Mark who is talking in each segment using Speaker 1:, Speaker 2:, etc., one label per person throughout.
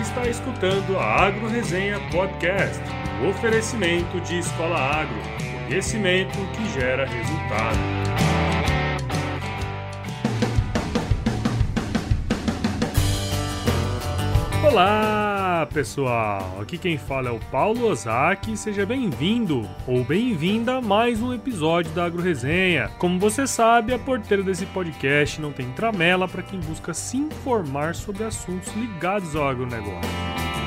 Speaker 1: está escutando a Agro Resenha Podcast, o oferecimento de Escola Agro, conhecimento que gera resultado. Olá, pessoal! Aqui quem fala é o Paulo Ozaki. Seja bem-vindo ou bem-vinda a mais um episódio da Agro Resenha. Como você sabe, a porteira desse podcast não tem tramela para quem busca se informar sobre assuntos ligados ao agronegócio.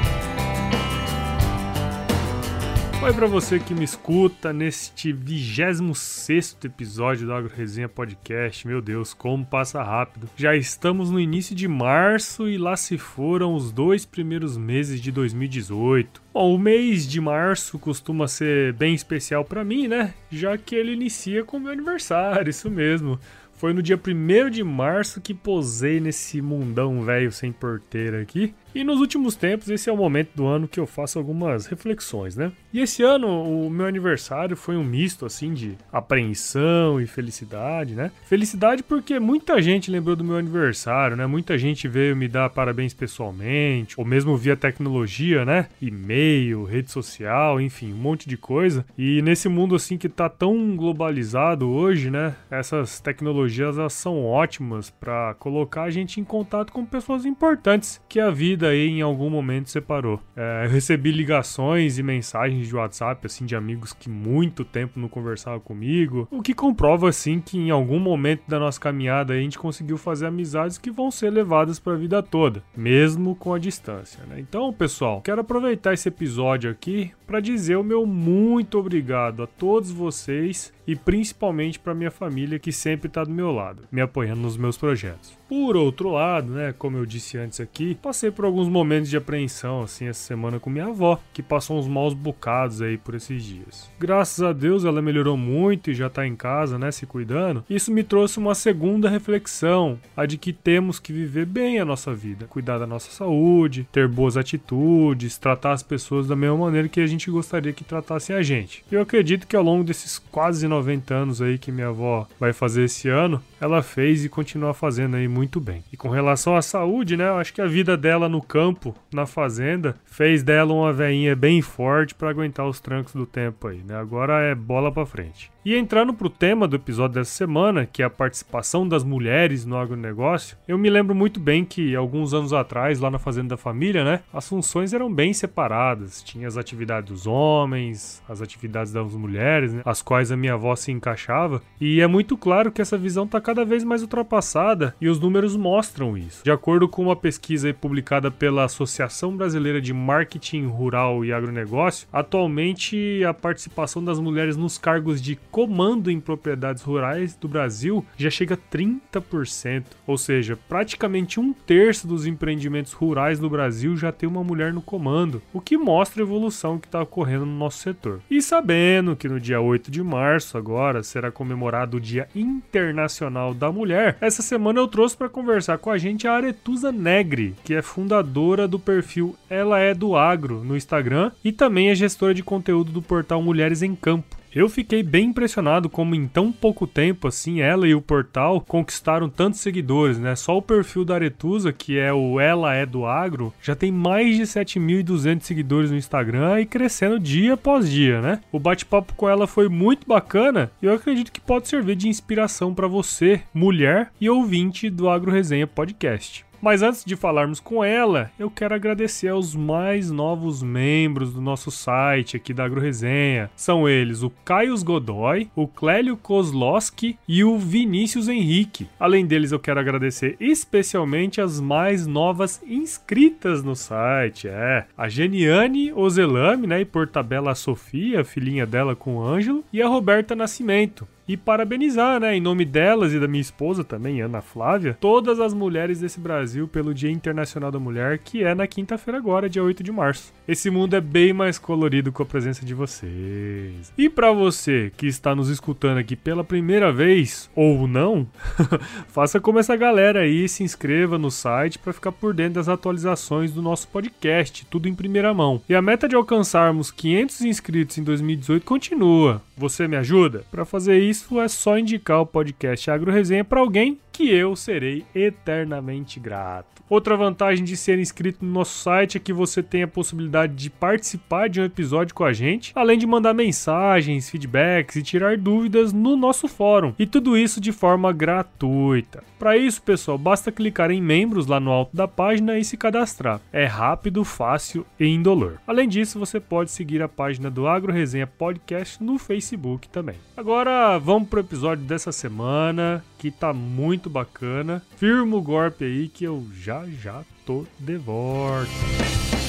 Speaker 1: Oi para você que me escuta neste 26 episódio do Agro Resenha Podcast. Meu Deus, como passa rápido. Já estamos no início de março e lá se foram os dois primeiros meses de 2018. Bom, o mês de março costuma ser bem especial para mim, né? Já que ele inicia com meu aniversário, isso mesmo. Foi no dia 1 de março que posei nesse mundão velho sem porteira aqui. E nos últimos tempos, esse é o momento do ano que eu faço algumas reflexões, né? E esse ano, o meu aniversário foi um misto, assim, de apreensão e felicidade, né? Felicidade porque muita gente lembrou do meu aniversário, né? Muita gente veio me dar parabéns pessoalmente, ou mesmo via tecnologia, né? E-mail, rede social, enfim, um monte de coisa. E nesse mundo, assim, que tá tão globalizado hoje, né? Essas tecnologias, elas são ótimas para colocar a gente em contato com pessoas importantes que a vida vida aí em algum momento separou. É, eu recebi ligações e mensagens de WhatsApp, assim, de amigos que muito tempo não conversavam comigo, o que comprova, assim, que em algum momento da nossa caminhada a gente conseguiu fazer amizades que vão ser levadas para a vida toda, mesmo com a distância, né? Então, pessoal, quero aproveitar esse episódio aqui para dizer o meu muito obrigado a todos vocês e principalmente para minha família que sempre está do meu lado, me apoiando nos meus projetos. Por outro lado, né, como eu disse antes aqui, passei por alguns momentos de apreensão assim essa semana com minha avó, que passou uns maus bocados aí por esses dias. Graças a Deus ela melhorou muito e já tá em casa, né, se cuidando. Isso me trouxe uma segunda reflexão, a de que temos que viver bem a nossa vida, cuidar da nossa saúde, ter boas atitudes, tratar as pessoas da mesma maneira que a gente gostaria que tratassem a gente. Eu acredito que ao longo desses quase 90 anos aí que minha avó vai fazer esse ano, ela fez e continua fazendo aí muito bem. E com relação à saúde, né, eu acho que a vida dela no campo, na fazenda, fez dela uma veinha bem forte para aguentar os trancos do tempo aí, né? Agora é bola para frente. E entrando pro tema do episódio dessa semana, que é a participação das mulheres no agronegócio, eu me lembro muito bem que alguns anos atrás, lá na Fazenda da Família, né, as funções eram bem separadas. Tinha as atividades dos homens, as atividades das mulheres, né, as quais a minha avó se encaixava. E é muito claro que essa visão está cada vez mais ultrapassada e os números mostram isso. De acordo com uma pesquisa publicada pela Associação Brasileira de Marketing Rural e Agronegócio, atualmente a participação das mulheres nos cargos de comando em propriedades rurais do Brasil já chega a 30%, ou seja, praticamente um terço dos empreendimentos rurais do Brasil já tem uma mulher no comando, o que mostra a evolução que está ocorrendo no nosso setor. E sabendo que no dia 8 de março agora será comemorado o Dia Internacional da Mulher, essa semana eu trouxe para conversar com a gente a Aretusa Negri, que é fundadora do perfil Ela é do Agro no Instagram e também é gestora de conteúdo do portal Mulheres em Campo. Eu fiquei bem impressionado como em tão pouco tempo assim ela e o portal conquistaram tantos seguidores, né? Só o perfil da Aretusa, que é o Ela é do Agro, já tem mais de 7.200 seguidores no Instagram e crescendo dia após dia, né? O bate-papo com ela foi muito bacana e eu acredito que pode servir de inspiração para você, mulher e ouvinte do Agro Resenha Podcast. Mas antes de falarmos com ela, eu quero agradecer aos mais novos membros do nosso site aqui da AgroResenha. São eles o Caio Godoy, o Clélio Kozlowski e o Vinícius Henrique. Além deles, eu quero agradecer especialmente as mais novas inscritas no site. É, a Geniane Ozelame, né, e por tabela a Sofia, filhinha dela com o Ângelo, e a Roberta Nascimento e parabenizar, né, em nome delas e da minha esposa também, Ana Flávia, todas as mulheres desse Brasil pelo Dia Internacional da Mulher, que é na quinta-feira agora, dia 8 de março. Esse mundo é bem mais colorido com a presença de vocês. E para você que está nos escutando aqui pela primeira vez ou não, faça como essa galera aí, se inscreva no site para ficar por dentro das atualizações do nosso podcast, tudo em primeira mão. E a meta de alcançarmos 500 inscritos em 2018 continua. Você me ajuda? Para fazer isso é só indicar o podcast Agro Resenha para alguém que eu serei eternamente grato. Outra vantagem de ser inscrito no nosso site é que você tem a possibilidade de participar de um episódio com a gente, além de mandar mensagens, feedbacks e tirar dúvidas no nosso fórum. E tudo isso de forma gratuita. Para isso, pessoal, basta clicar em membros lá no alto da página e se cadastrar. É rápido, fácil e indolor. Além disso, você pode seguir a página do Agro Resenha Podcast no Facebook também. Agora, vamos pro episódio dessa semana, que tá muito bacana. Firma o golpe aí que eu já já tô de volta.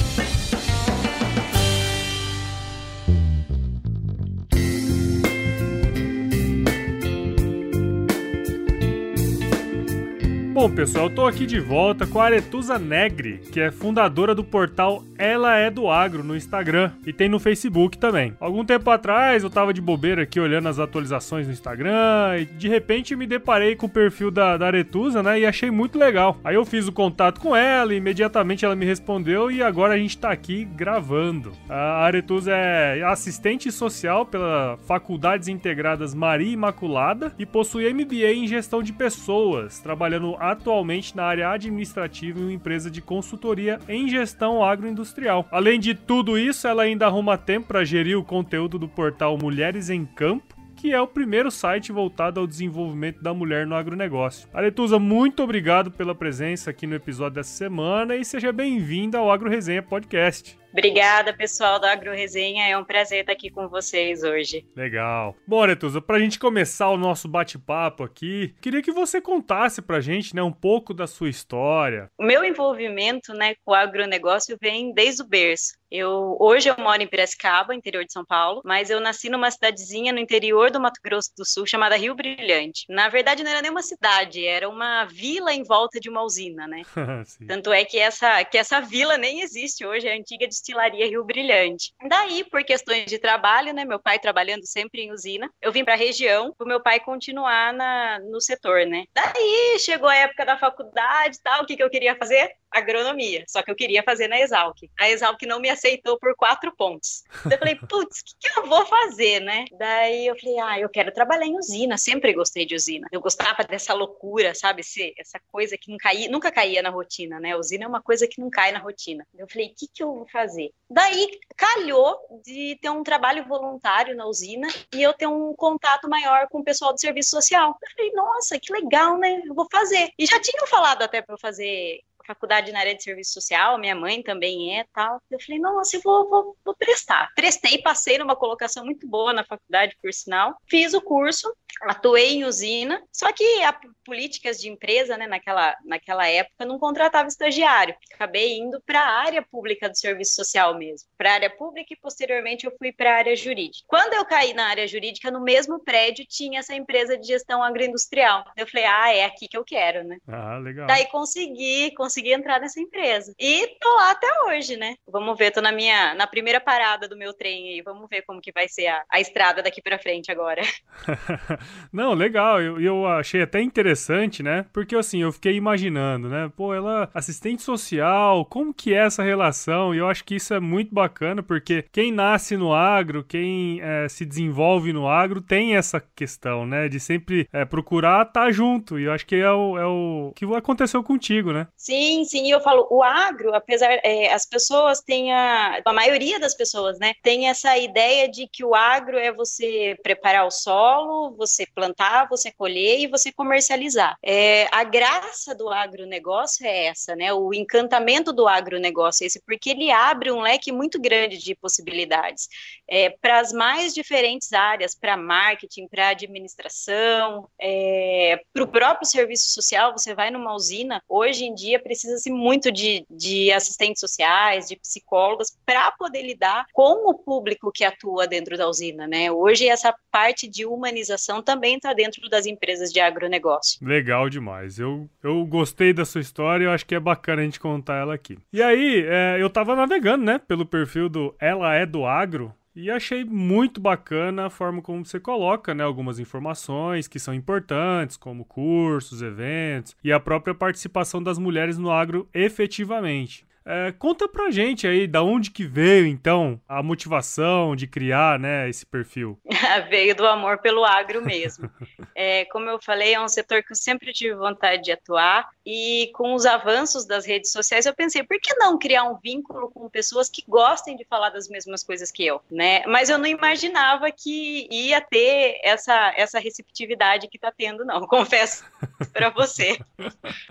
Speaker 1: Bom, pessoal, eu tô aqui de volta com a Aretusa Negri, que é fundadora do portal Ela é do Agro no Instagram e tem no Facebook também. Algum tempo atrás eu tava de bobeira aqui olhando as atualizações no Instagram e de repente me deparei com o perfil da, da Aretusa, né? E achei muito legal. Aí eu fiz o contato com ela e imediatamente ela me respondeu e agora a gente tá aqui gravando. A Aretusa é assistente social pela Faculdades Integradas Maria Imaculada e possui MBA em gestão de pessoas, trabalhando atualmente na área administrativa em uma empresa de consultoria em gestão agroindustrial. Além de tudo isso, ela ainda arruma tempo para gerir o conteúdo do portal Mulheres em Campo que é o primeiro site voltado ao desenvolvimento da mulher no agronegócio. Aretusa, muito obrigado pela presença aqui no episódio dessa semana e seja bem-vinda ao Agro Resenha Podcast.
Speaker 2: Obrigada, pessoal da Agro Resenha. É um prazer estar aqui com vocês hoje.
Speaker 1: Legal. Bom, Aretusa, para a gente começar o nosso bate-papo aqui, queria que você contasse para a gente né, um pouco da sua história.
Speaker 2: O meu envolvimento né, com o agronegócio vem desde o berço. Eu, hoje eu moro em Piracicaba, interior de São Paulo, mas eu nasci numa cidadezinha no interior do Mato Grosso do Sul chamada Rio Brilhante. Na verdade, não era nem uma cidade, era uma vila em volta de uma usina, né? Tanto é que essa, que essa vila nem existe hoje, é a antiga destilaria Rio Brilhante. Daí, por questões de trabalho, né, meu pai trabalhando sempre em usina, eu vim para a região para o meu pai continuar na, no setor, né? Daí chegou a época da faculdade tal, o que, que eu queria fazer? Agronomia, só que eu queria fazer na Exalc. A Exalc não me aceitou por quatro pontos. eu falei, putz, o que, que, eu vou fazer, né? Daí eu falei, ah, eu quero trabalhar em usina, sempre gostei de usina. Eu gostava dessa loucura, sabe? essa coisa que não caía, nunca caía na rotina, né? Usina é uma coisa que não cai na rotina. Eu falei, o que, que eu vou fazer? Daí calhou de ter um trabalho voluntário na usina e eu ter um contato maior com o pessoal do serviço social. Eu falei, nossa, que legal, né? Eu vou fazer. E já tinham falado até para eu fazer faculdade na área de serviço social, minha mãe também é tal. Eu falei, nossa, eu vou, vou, vou prestar. Prestei, passei numa colocação muito boa na faculdade, por sinal. Fiz o curso, atuei em usina, só que a políticas de empresa, né, naquela, naquela época, não contratava estagiário. Acabei indo para a área pública do serviço social mesmo, para a área pública e posteriormente eu fui para a área jurídica. Quando eu caí na área jurídica, no mesmo prédio tinha essa empresa de gestão agroindustrial. Eu falei, ah, é aqui que eu quero, né?
Speaker 1: Ah, legal.
Speaker 2: Daí consegui, consegui entrar nessa empresa. E tô lá até hoje, né? Vamos ver, tô na minha, na primeira parada do meu trem aí, vamos ver como que vai ser a, a estrada daqui para frente agora.
Speaker 1: Não, legal, eu, eu achei até interessante, né? Porque assim, eu fiquei imaginando, né? Pô, ela assistente social, como que é essa relação? E eu acho que isso é muito bacana, porque quem nasce no agro, quem é, se desenvolve no agro, tem essa questão, né? De sempre é, procurar estar tá junto. E eu acho que é o, é o que aconteceu contigo, né?
Speaker 2: Sim, sim, eu falo, o agro, apesar, é, as pessoas têm a, a maioria das pessoas, né, tem essa ideia de que o agro é você preparar o solo, você você plantar, você colher e você comercializar. É, a graça do agronegócio é essa, né? O encantamento do agronegócio é esse, porque ele abre um leque muito grande de possibilidades é, para as mais diferentes áreas, para marketing, para administração, é, para o próprio serviço social. Você vai numa usina, hoje em dia precisa-se muito de, de assistentes sociais, de psicólogos, para poder lidar com o público que atua dentro da usina, né? Hoje essa parte de humanização também está dentro das empresas de agronegócio.
Speaker 1: Legal demais. Eu, eu gostei da sua história eu acho que é bacana a gente contar ela aqui. E aí, é, eu tava navegando, né, pelo perfil do Ela é do Agro. E achei muito bacana a forma como você coloca, né, algumas informações que são importantes, como cursos, eventos e a própria participação das mulheres no agro efetivamente. É, conta pra gente aí da onde que veio, então, a motivação de criar, né, esse perfil.
Speaker 2: veio do amor pelo agro mesmo. é, como eu falei, é um setor que eu sempre tive vontade de atuar e com os avanços das redes sociais eu pensei, por que não criar um vínculo com pessoas que gostem de falar das mesmas coisas que eu, né? Mas eu não imaginava que ia ter essa, essa receptividade que tá tendo, não, confesso para você.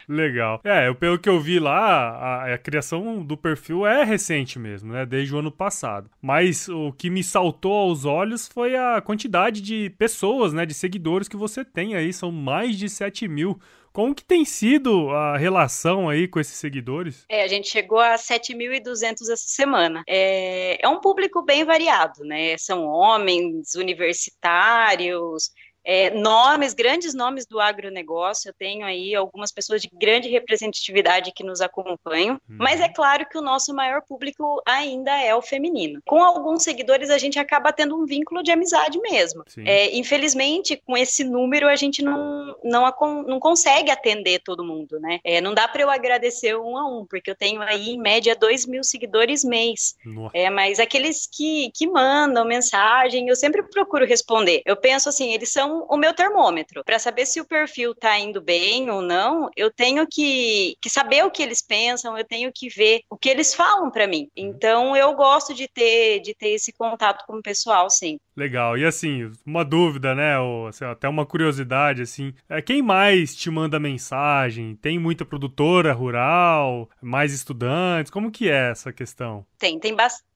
Speaker 1: Legal. É, pelo que eu vi lá, a, a, criação do perfil é recente mesmo, né? Desde o ano passado. Mas o que me saltou aos olhos foi a quantidade de pessoas, né? De seguidores que você tem aí. São mais de 7 mil. Como que tem sido a relação aí com esses seguidores?
Speaker 2: É, a gente chegou a 7.200 essa semana. É, é um público bem variado, né? São homens, universitários, é, nomes, grandes nomes do agronegócio. Eu tenho aí algumas pessoas de grande representatividade que nos acompanham, uhum. mas é claro que o nosso maior público ainda é o feminino. Com alguns seguidores, a gente acaba tendo um vínculo de amizade mesmo. É, infelizmente, com esse número, a gente não, não, não consegue atender todo mundo, né? É, não dá para eu agradecer um a um, porque eu tenho aí, em média, dois mil seguidores mês. É, mas aqueles que, que mandam mensagem, eu sempre procuro responder. Eu penso assim, eles são o meu termômetro. Para saber se o perfil está indo bem ou não, eu tenho que, que saber o que eles pensam, eu tenho que ver o que eles falam para mim. Então eu gosto de ter, de ter esse contato com o pessoal, sim.
Speaker 1: Legal. E assim, uma dúvida, né? Ou assim, até uma curiosidade, assim. É, quem mais te manda mensagem? Tem muita produtora rural? Mais estudantes? Como que é essa questão?
Speaker 2: Tem, tem bastante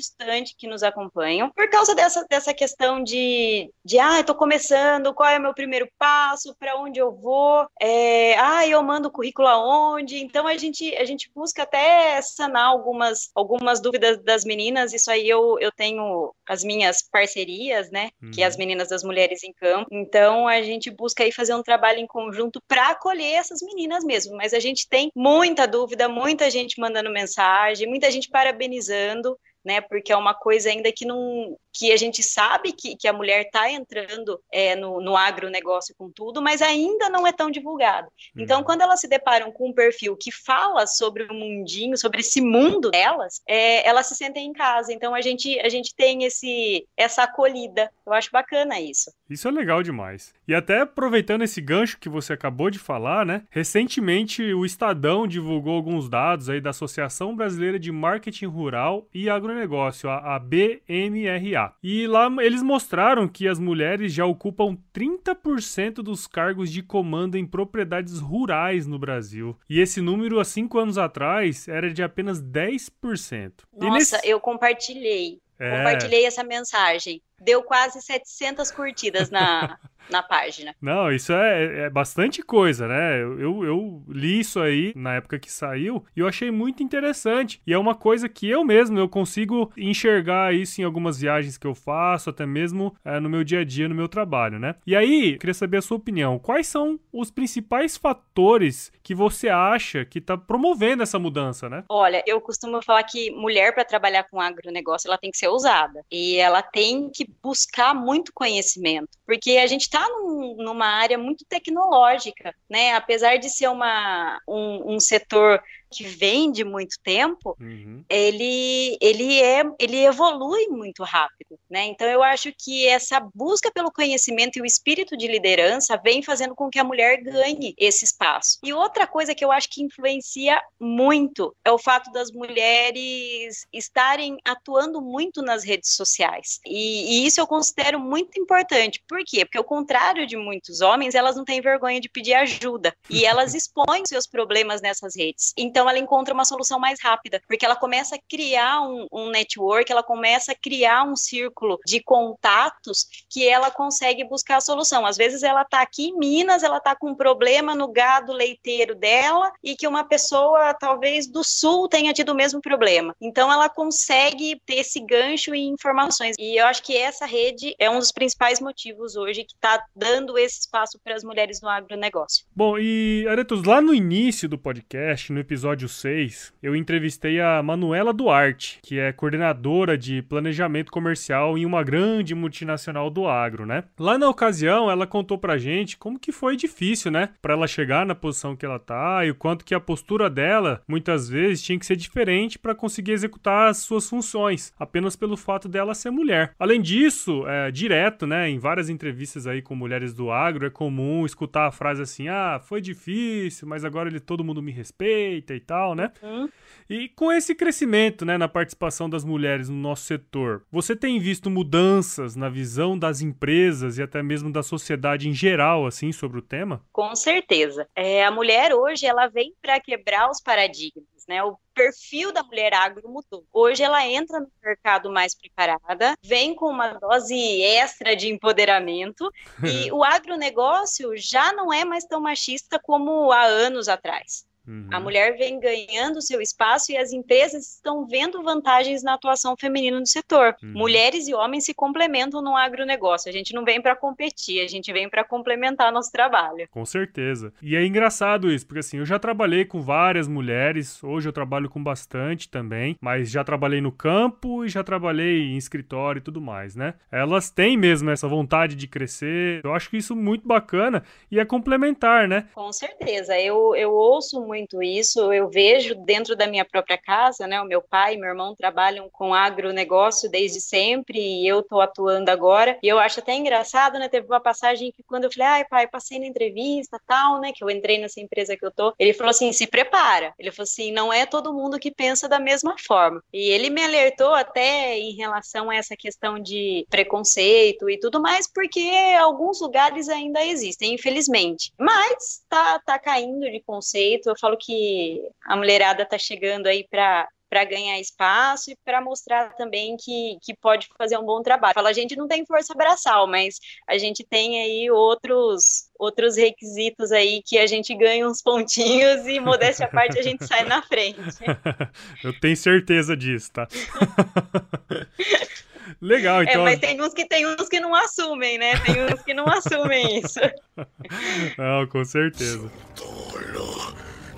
Speaker 2: estudante que nos acompanham por causa dessa, dessa questão de, de ah, tô começando, qual é o meu primeiro passo, para onde eu vou, é, ah, eu mando o currículo aonde, então a gente, a gente busca até sanar algumas, algumas dúvidas das meninas, isso aí eu, eu tenho as minhas parcerias, né, uhum. que é as uhum. meninas das mulheres em campo, então a gente busca aí fazer um trabalho em conjunto para acolher essas meninas mesmo, mas a gente tem muita dúvida, muita gente mandando mensagem, muita gente parabenizando né? Porque é uma coisa ainda que não que a gente sabe que, que a mulher está entrando é, no, no agronegócio com tudo, mas ainda não é tão divulgado. Então, uhum. quando elas se deparam com um perfil que fala sobre o mundinho, sobre esse mundo delas, é, elas se sentem em casa. Então, a gente, a gente tem esse, essa acolhida. Eu acho bacana isso.
Speaker 1: Isso é legal demais. E até aproveitando esse gancho que você acabou de falar, né? Recentemente, o Estadão divulgou alguns dados aí da Associação Brasileira de Marketing Rural e Agronegócio agronegócio, a, a BMRA. E lá eles mostraram que as mulheres já ocupam 30% dos cargos de comando em propriedades rurais no Brasil. E esse número, há cinco anos atrás, era de apenas 10%.
Speaker 2: Nossa, nesse... eu compartilhei. É... Compartilhei essa mensagem. Deu quase 700 curtidas na, na página.
Speaker 1: Não, isso é, é bastante coisa, né? Eu, eu li isso aí na época que saiu e eu achei muito interessante. E é uma coisa que eu mesmo eu consigo enxergar isso em algumas viagens que eu faço, até mesmo é, no meu dia a dia, no meu trabalho, né? E aí, queria saber a sua opinião. Quais são os principais fatores que você acha que está promovendo essa mudança, né?
Speaker 2: Olha, eu costumo falar que mulher para trabalhar com agronegócio, ela tem que ser ousada. E ela tem que buscar muito conhecimento. Porque a gente está num, numa área muito tecnológica, né? Apesar de ser uma, um, um setor que vem de muito tempo, uhum. ele, ele, é, ele evolui muito rápido, né? Então eu acho que essa busca pelo conhecimento e o espírito de liderança vem fazendo com que a mulher ganhe esse espaço. E outra coisa que eu acho que influencia muito é o fato das mulheres estarem atuando muito nas redes sociais. E, e isso eu considero muito importante. Por quê? Porque ao contrário de muitos homens, elas não têm vergonha de pedir ajuda e elas expõem seus problemas nessas redes. Então então ela encontra uma solução mais rápida, porque ela começa a criar um, um network, ela começa a criar um círculo de contatos que ela consegue buscar a solução. Às vezes ela está aqui em Minas, ela está com um problema no gado leiteiro dela e que uma pessoa talvez do sul tenha tido o mesmo problema. Então ela consegue ter esse gancho em informações. E eu acho que essa rede é um dos principais motivos hoje que está dando esse espaço para as mulheres no agronegócio.
Speaker 1: Bom, e Aretos, lá no início do podcast, no episódio episódio 6, eu entrevistei a Manuela Duarte, que é coordenadora de planejamento comercial em uma grande multinacional do agro, né? Lá na ocasião, ela contou pra gente como que foi difícil, né, para ela chegar na posição que ela tá e o quanto que a postura dela muitas vezes tinha que ser diferente para conseguir executar as suas funções, apenas pelo fato dela ser mulher. Além disso, é, direto, né, em várias entrevistas aí com mulheres do agro, é comum escutar a frase assim: "Ah, foi difícil, mas agora ele todo mundo me respeita" e tal, né? Uhum. E com esse crescimento, né, na participação das mulheres no nosso setor, você tem visto mudanças na visão das empresas e até mesmo da sociedade em geral, assim, sobre o tema?
Speaker 2: Com certeza. É, a mulher hoje ela vem para quebrar os paradigmas. Né? O perfil da mulher agro mudou. Hoje ela entra no mercado mais preparada, vem com uma dose extra de empoderamento e o agronegócio já não é mais tão machista como há anos atrás. Uhum. A mulher vem ganhando seu espaço e as empresas estão vendo vantagens na atuação feminina no setor. Uhum. Mulheres e homens se complementam no agronegócio. A gente não vem para competir, a gente vem para complementar nosso trabalho.
Speaker 1: Com certeza. E é engraçado isso, porque assim, eu já trabalhei com várias mulheres, hoje eu trabalho com bastante também, mas já trabalhei no campo e já trabalhei em escritório e tudo mais, né? Elas têm mesmo essa vontade de crescer. Eu acho que isso é muito bacana e é complementar, né?
Speaker 2: Com certeza. Eu, eu ouço muito isso, eu vejo dentro da minha própria casa, né? O meu pai e meu irmão trabalham com agronegócio desde sempre e eu estou atuando agora. E eu acho até engraçado, né? Teve uma passagem que quando eu falei, ai pai, passei na entrevista, tal, né? Que eu entrei nessa empresa que eu tô. Ele falou assim, se prepara. Ele falou assim, não é todo mundo que pensa da mesma forma. E ele me alertou até em relação a essa questão de preconceito e tudo mais, porque alguns lugares ainda existem, infelizmente. Mas tá, tá caindo de conceito. Eu falo que a mulherada tá chegando aí para para ganhar espaço e para mostrar também que, que pode fazer um bom trabalho. Fala, a gente não tem força braçal, mas a gente tem aí outros outros requisitos aí que a gente ganha uns pontinhos e modéstia à parte a gente sai na frente.
Speaker 1: Eu tenho certeza disso, tá? Legal, é, então.
Speaker 2: É, mas tem uns que tem uns que não assumem, né? Tem uns que não assumem isso.
Speaker 1: Não, com certeza.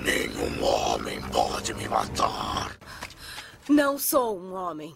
Speaker 3: Nenhum homem pode me matar.
Speaker 4: Não sou um homem.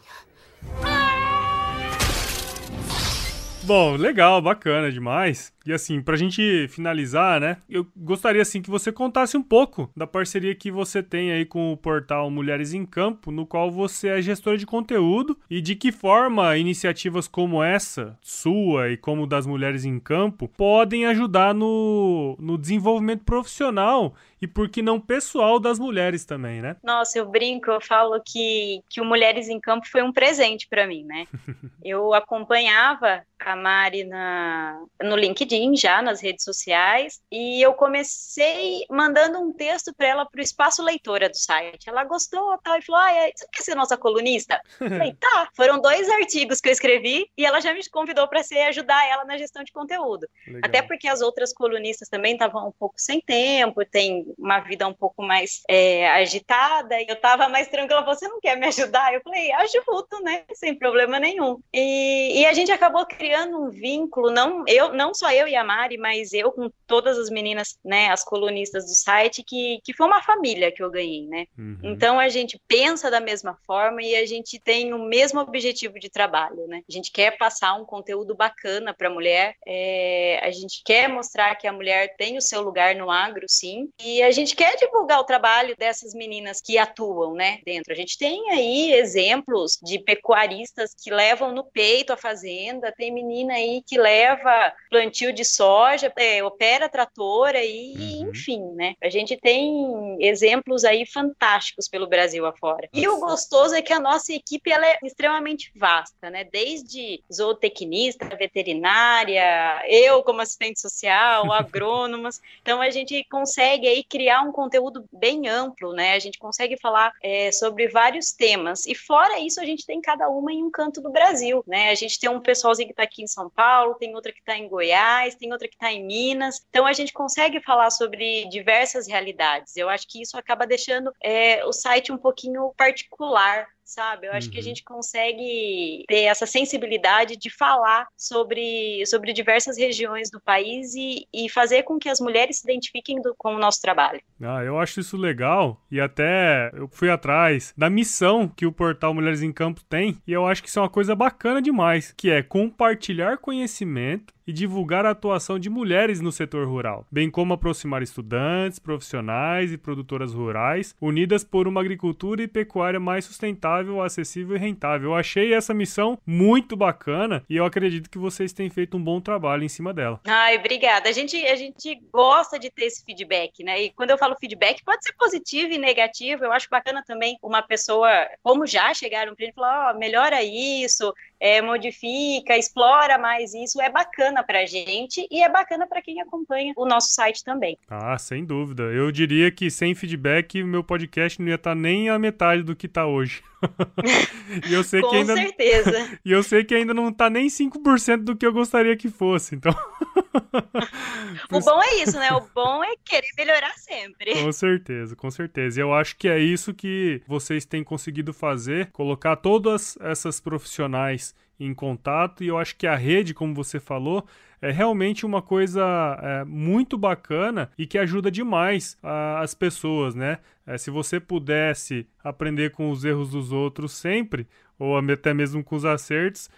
Speaker 1: Bom, legal, bacana demais. E assim, pra gente finalizar, né? Eu gostaria assim que você contasse um pouco da parceria que você tem aí com o portal Mulheres em Campo, no qual você é gestora de conteúdo e de que forma iniciativas como essa, sua e como das Mulheres em Campo, podem ajudar no, no desenvolvimento profissional e por que não pessoal das mulheres também, né?
Speaker 2: Nossa, eu brinco, eu falo que, que o Mulheres em Campo foi um presente para mim, né? eu acompanhava a Mari na, no LinkedIn, já nas redes sociais, e eu comecei mandando um texto para ela para o espaço leitora do site. Ela gostou tal, e falou: ah, você quer ser nossa colunista? Eu falei, tá. Foram dois artigos que eu escrevi e ela já me convidou para ser ajudar ela na gestão de conteúdo. Legal. Até porque as outras colunistas também estavam um pouco sem tempo, tem uma vida um pouco mais é, agitada, e eu estava mais tranquila. Você não quer me ajudar? Eu falei, ajudo, né? Sem problema nenhum. E, e a gente acabou criando criando um vínculo, não eu, não só eu e a Mari, mas eu com todas as meninas, né, as colunistas do site, que, que foi uma família que eu ganhei, né? Uhum. Então a gente pensa da mesma forma e a gente tem o mesmo objetivo de trabalho, né? A gente quer passar um conteúdo bacana para a mulher, é, a gente quer mostrar que a mulher tem o seu lugar no agro, sim, e a gente quer divulgar o trabalho dessas meninas que atuam, né, dentro. A gente tem aí exemplos de pecuaristas que levam no peito a fazenda, tem menina aí que leva plantio de soja, é, opera tratora e, uhum. enfim, né? A gente tem exemplos aí fantásticos pelo Brasil afora. E o gostoso é que a nossa equipe ela é extremamente vasta, né? Desde zootecnista, veterinária, eu como assistente social, agrônomas. Então a gente consegue aí criar um conteúdo bem amplo, né? A gente consegue falar é, sobre vários temas. E fora isso, a gente tem cada uma em um canto do Brasil, né? A gente tem um pessoalzinho que está aqui em São Paulo, tem outra que está em Goiás, tem outra que está em Minas. Então a gente consegue falar sobre diversas realidades. Eu acho que isso acaba deixando é, o site um pouquinho particular sabe? Eu acho uhum. que a uhum. gente consegue ter essa sensibilidade de falar sobre, sobre diversas regiões do país e, e fazer com que as mulheres se identifiquem do, com o nosso trabalho.
Speaker 1: Ah, eu acho isso legal e até eu fui atrás da missão que o portal Mulheres em Campo tem e eu acho que isso é uma coisa bacana demais, que é compartilhar conhecimento e divulgar a atuação de mulheres no setor rural, bem como aproximar estudantes, profissionais e produtoras rurais unidas por uma agricultura e pecuária mais sustentável, acessível e rentável. Eu achei essa missão muito bacana e eu acredito que vocês têm feito um bom trabalho em cima dela.
Speaker 2: Ai, obrigada. A gente, a gente gosta de ter esse feedback, né? E quando eu falo feedback, pode ser positivo e negativo. Eu acho bacana também uma pessoa, como já chegaram para ele, falar: ó, oh, melhora isso, é, modifica, explora mais isso. É bacana bacana pra gente e é bacana para quem acompanha o nosso site também.
Speaker 1: Ah, sem dúvida. Eu diria que sem feedback, meu podcast não ia estar tá nem a metade do que está hoje.
Speaker 2: e eu sei Com que ainda certeza.
Speaker 1: e eu sei que ainda não tá nem 5% do que eu gostaria que fosse, então.
Speaker 2: o bom é isso, né? O bom é querer melhorar sempre.
Speaker 1: Com certeza, com certeza. E eu acho que é isso que vocês têm conseguido fazer, colocar todas essas profissionais em contato, e eu acho que a rede, como você falou, é realmente uma coisa é, muito bacana e que ajuda demais a, as pessoas, né? É, se você pudesse aprender com os erros dos outros sempre, ou até mesmo com os acertos,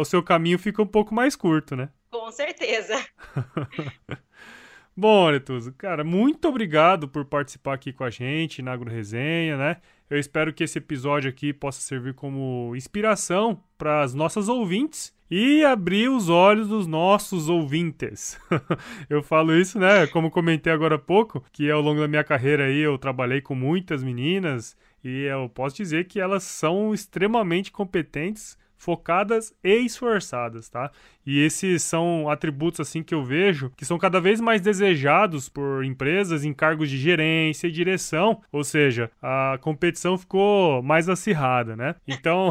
Speaker 1: o seu caminho fica um pouco mais curto, né?
Speaker 2: Com certeza.
Speaker 1: Bom, Aretuso, cara, muito obrigado por participar aqui com a gente na Agro Resenha, né? Eu espero que esse episódio aqui possa servir como inspiração para as nossas ouvintes e abrir os olhos dos nossos ouvintes. eu falo isso, né? Como comentei agora há pouco, que ao longo da minha carreira aí eu trabalhei com muitas meninas e eu posso dizer que elas são extremamente competentes focadas e esforçadas, tá? E esses são atributos assim que eu vejo que são cada vez mais desejados por empresas em cargos de gerência e direção, ou seja, a competição ficou mais acirrada, né? Então,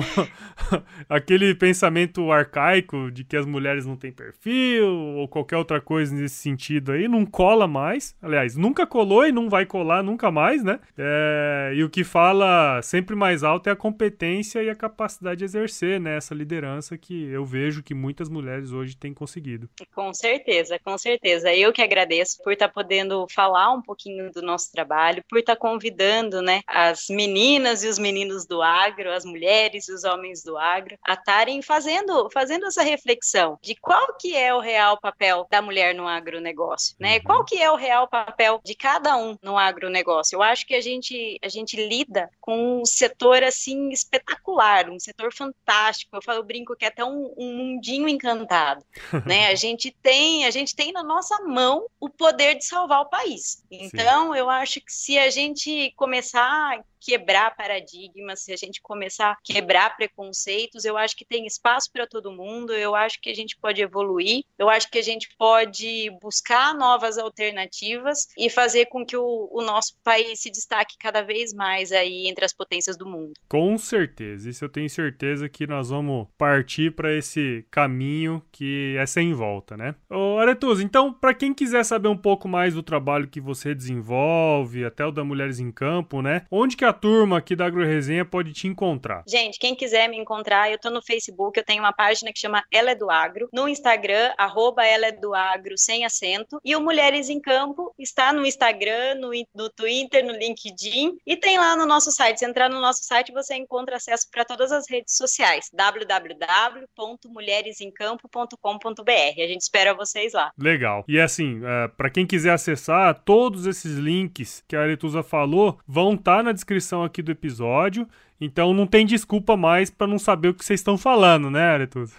Speaker 1: aquele pensamento arcaico de que as mulheres não têm perfil ou qualquer outra coisa nesse sentido aí não cola mais. Aliás, nunca colou e não vai colar nunca mais, né? É... E o que fala sempre mais alto é a competência e a capacidade de exercer né, essa liderança que eu vejo que muitas mulheres hoje têm conseguido.
Speaker 2: Com certeza, com certeza. Eu que agradeço por estar tá podendo falar um pouquinho do nosso trabalho, por estar tá convidando, né, as meninas e os meninos do agro, as mulheres e os homens do agro, a estarem fazendo, fazendo essa reflexão de qual que é o real papel da mulher no agronegócio, né? Uhum. Qual que é o real papel de cada um no agronegócio? Eu acho que a gente a gente lida com um setor assim espetacular, um setor fantástico. Eu falo, eu brinco que é até um, um mundinho encantado né? A gente tem, a gente tem na nossa mão o poder de salvar o país. Então, Sim. eu acho que se a gente começar quebrar paradigmas, se a gente começar a quebrar preconceitos, eu acho que tem espaço para todo mundo, eu acho que a gente pode evoluir, eu acho que a gente pode buscar novas alternativas e fazer com que o, o nosso país se destaque cada vez mais aí entre as potências do mundo.
Speaker 1: Com certeza, isso eu tenho certeza que nós vamos partir para esse caminho que é sem volta, né? Ô Aretuza, então, para quem quiser saber um pouco mais do trabalho que você desenvolve, até o da Mulheres em Campo, né? Onde que a turma aqui da AgroResenha pode te encontrar?
Speaker 2: Gente, quem quiser me encontrar, eu tô no Facebook, eu tenho uma página que chama Ela é do Agro, no Instagram, arroba Ela é do Agro, sem acento, e o Mulheres em Campo está no Instagram, no, no Twitter, no LinkedIn, e tem lá no nosso site. Se entrar no nosso site, você encontra acesso para todas as redes sociais, www.mulheresemcampo.com.br. A gente espera vocês lá.
Speaker 1: Legal. E assim, é, para quem quiser acessar, todos esses links que a Aretusa falou vão estar tá na descrição descrição aqui do episódio. Então não tem desculpa mais para não saber o que vocês estão falando, né, Aretusa?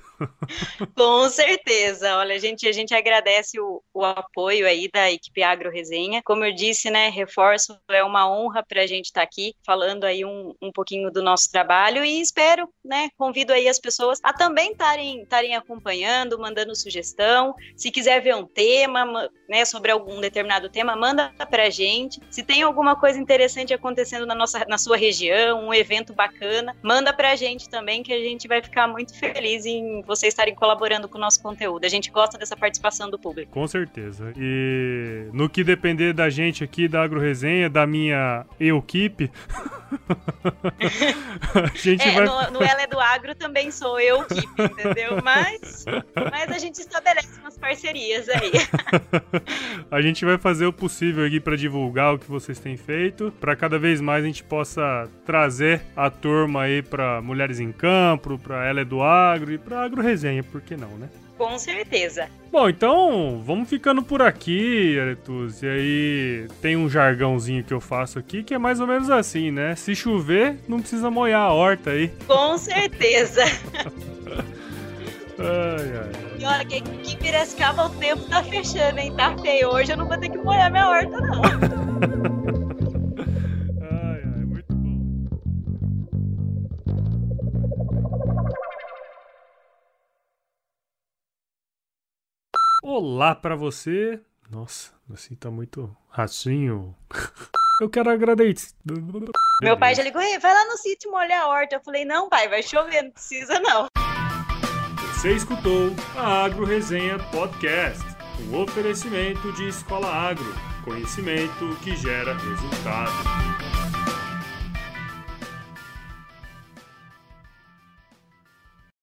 Speaker 2: Com certeza. Olha, a gente, a gente agradece o, o apoio aí da equipe Agro Resenha. Como eu disse, né, reforço, é uma honra para a gente estar tá aqui falando aí um, um pouquinho do nosso trabalho e espero, né, convido aí as pessoas a também estarem acompanhando, mandando sugestão. Se quiser ver um tema, né, sobre algum determinado tema, manda para a gente. Se tem alguma coisa interessante acontecendo na, nossa, na sua região, um evento bacana. Manda pra gente também, que a gente vai ficar muito feliz em vocês estarem colaborando com o nosso conteúdo. A gente gosta dessa participação do público.
Speaker 1: Com certeza. E no que depender da gente aqui, da Agro Resenha, da minha equipe,
Speaker 2: a gente é, vai... no, no Ela é do Agro também sou eu equipe, entendeu? Mas, mas a gente estabelece umas parcerias aí.
Speaker 1: a gente vai fazer o possível aqui para divulgar o que vocês têm feito, para cada vez mais a gente possa trazer a turma aí para Mulheres em Campo, para Ela é do Agro e para Agro Resenha, por que não, né?
Speaker 2: Com certeza.
Speaker 1: Bom, então vamos ficando por aqui, Aretus. E aí tem um jargãozinho que eu faço aqui que é mais ou menos assim, né? Se chover, não precisa molhar a horta aí.
Speaker 2: Com certeza.
Speaker 1: ai, ai.
Speaker 2: E olha, que aqui em Piracicaba o tempo tá fechando, hein? Tá feio. Hoje eu não vou ter que molhar minha horta, não.
Speaker 1: Olá para você. Nossa, assim tá muito racinho. Eu quero agradecer.
Speaker 2: Meu pai já ligou, vai lá no sítio molhar a horta. Eu falei, não, pai, vai chover, não precisa não.
Speaker 1: Você escutou a Agro Resenha Podcast, um oferecimento de Escola Agro, conhecimento que gera resultado.